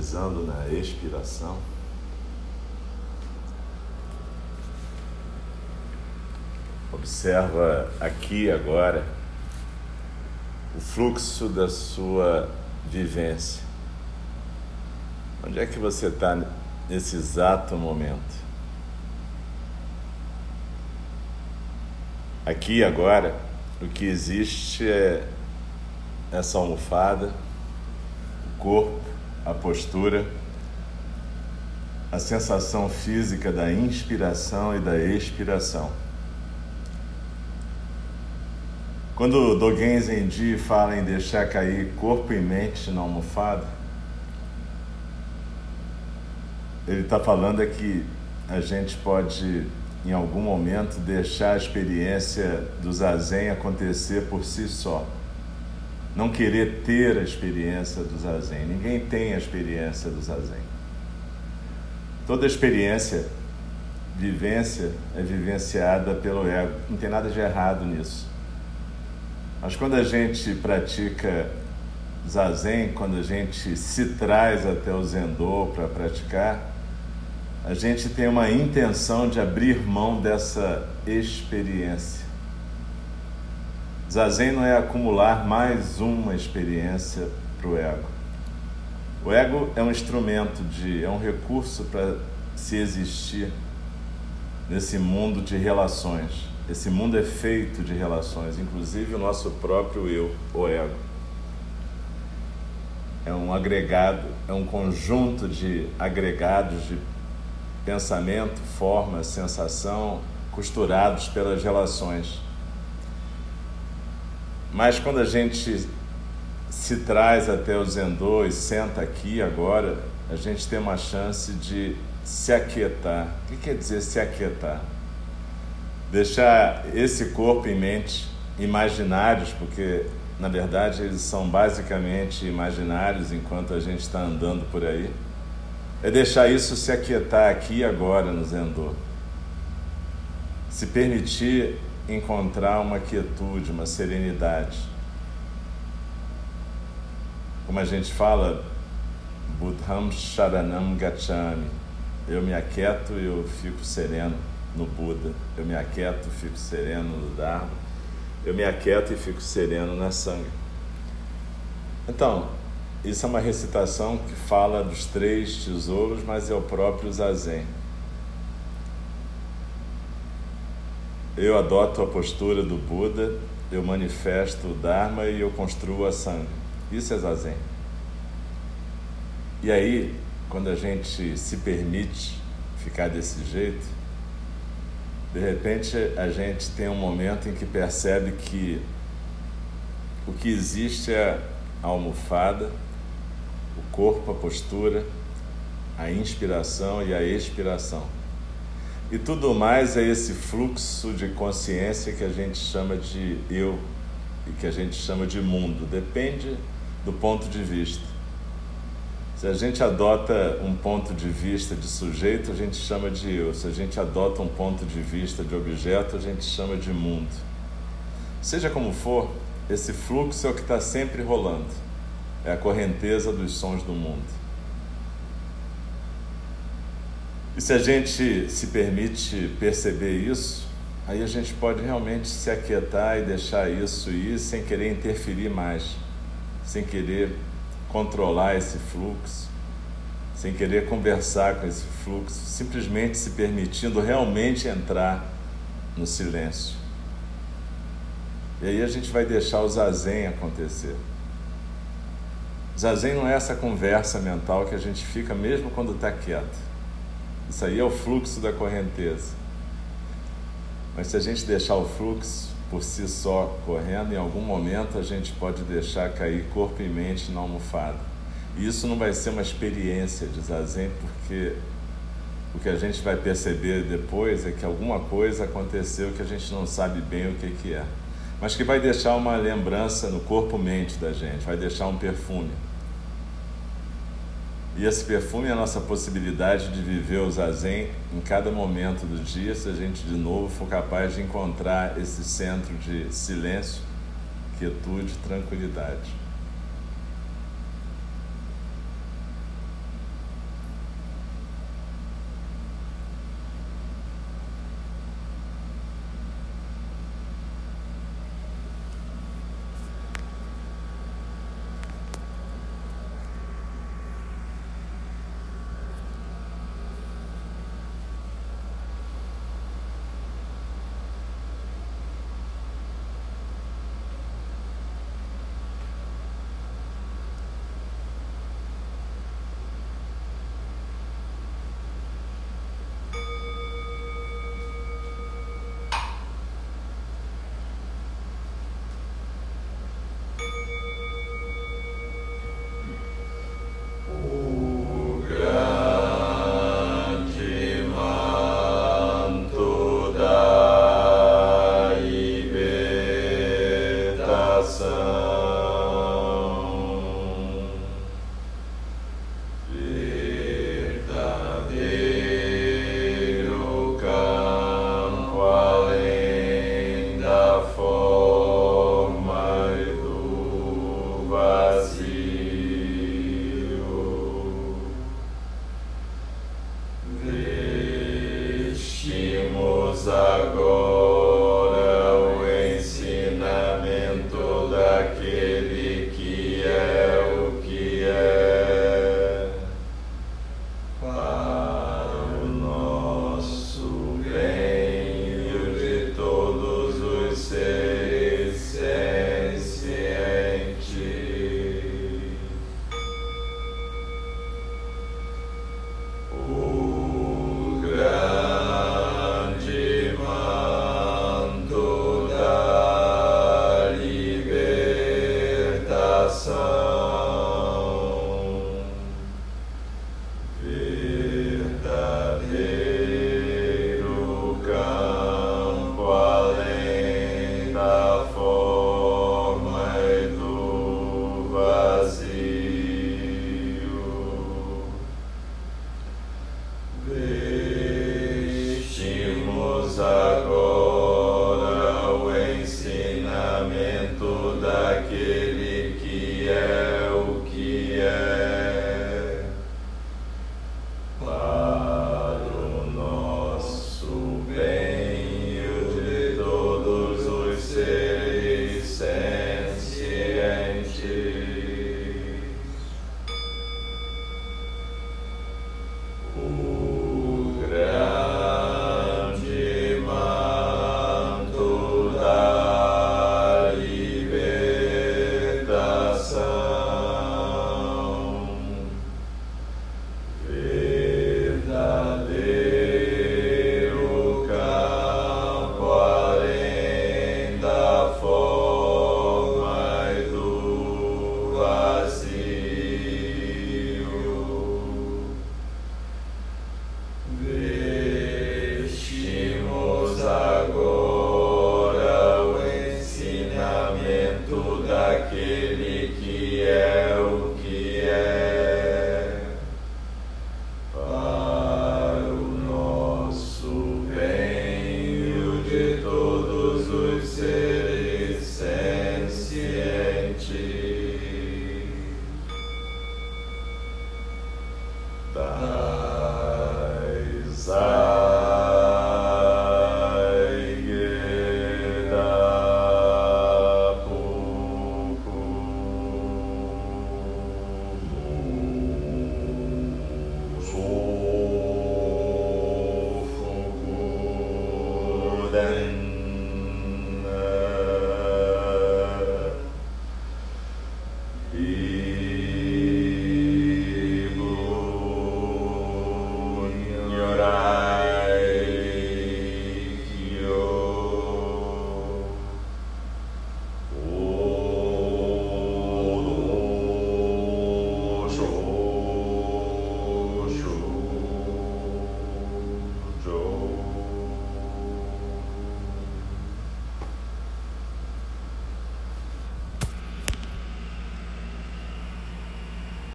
finalizando na expiração. Observa aqui agora o fluxo da sua vivência. Onde é que você está nesse exato momento? Aqui agora, o que existe é essa almofada, o corpo, a postura, a sensação física da inspiração e da expiração. Quando Dogen Zenji fala em deixar cair corpo e mente na almofada, ele está falando é que a gente pode, em algum momento, deixar a experiência do zazen acontecer por si só. Não querer ter a experiência do zazen. Ninguém tem a experiência do zazen. Toda experiência, vivência, é vivenciada pelo ego. Não tem nada de errado nisso. Mas quando a gente pratica zazen, quando a gente se traz até o zendô para praticar, a gente tem uma intenção de abrir mão dessa experiência. Zazen não é acumular mais uma experiência para o ego. O ego é um instrumento de, é um recurso para se existir nesse mundo de relações. Esse mundo é feito de relações, inclusive o nosso próprio eu, o ego. É um agregado, é um conjunto de agregados de pensamento, forma, sensação, costurados pelas relações. Mas quando a gente se traz até o Zendô e senta aqui agora, a gente tem uma chance de se aquietar. O que quer dizer se aquietar? deixar esse corpo e mente imaginários, porque na verdade eles são basicamente imaginários enquanto a gente está andando por aí, é deixar isso se aquietar aqui agora no Zendô. Se permitir encontrar uma quietude, uma serenidade. Como a gente fala, Buddham Sharanam Gachami. Eu me aquieto e eu fico sereno no Buda. Eu me aquieto, fico sereno no Dharma. Eu me aquieto e fico sereno na Sangha. Então, isso é uma recitação que fala dos três tesouros, mas é o próprio Zazen. Eu adoto a postura do Buda, eu manifesto o Dharma e eu construo a Sangha. Isso é Zazen. E aí, quando a gente se permite ficar desse jeito, de repente a gente tem um momento em que percebe que o que existe é a almofada, o corpo, a postura, a inspiração e a expiração. E tudo mais é esse fluxo de consciência que a gente chama de eu e que a gente chama de mundo. Depende do ponto de vista. Se a gente adota um ponto de vista de sujeito, a gente chama de eu. Se a gente adota um ponto de vista de objeto, a gente chama de mundo. Seja como for, esse fluxo é o que está sempre rolando. É a correnteza dos sons do mundo. E se a gente se permite perceber isso, aí a gente pode realmente se aquietar e deixar isso ir sem querer interferir mais, sem querer controlar esse fluxo, sem querer conversar com esse fluxo, simplesmente se permitindo realmente entrar no silêncio. E aí a gente vai deixar o zazen acontecer. Zazen não é essa conversa mental que a gente fica mesmo quando está quieto. Isso aí é o fluxo da correnteza. Mas se a gente deixar o fluxo, por si só correndo, em algum momento a gente pode deixar cair corpo e mente na almofada. E isso não vai ser uma experiência de zazen, porque o que a gente vai perceber depois é que alguma coisa aconteceu que a gente não sabe bem o que, que é, mas que vai deixar uma lembrança no corpo-mente da gente, vai deixar um perfume. E esse perfume é a nossa possibilidade de viver o zazen em cada momento do dia, se a gente de novo for capaz de encontrar esse centro de silêncio, quietude, tranquilidade. go.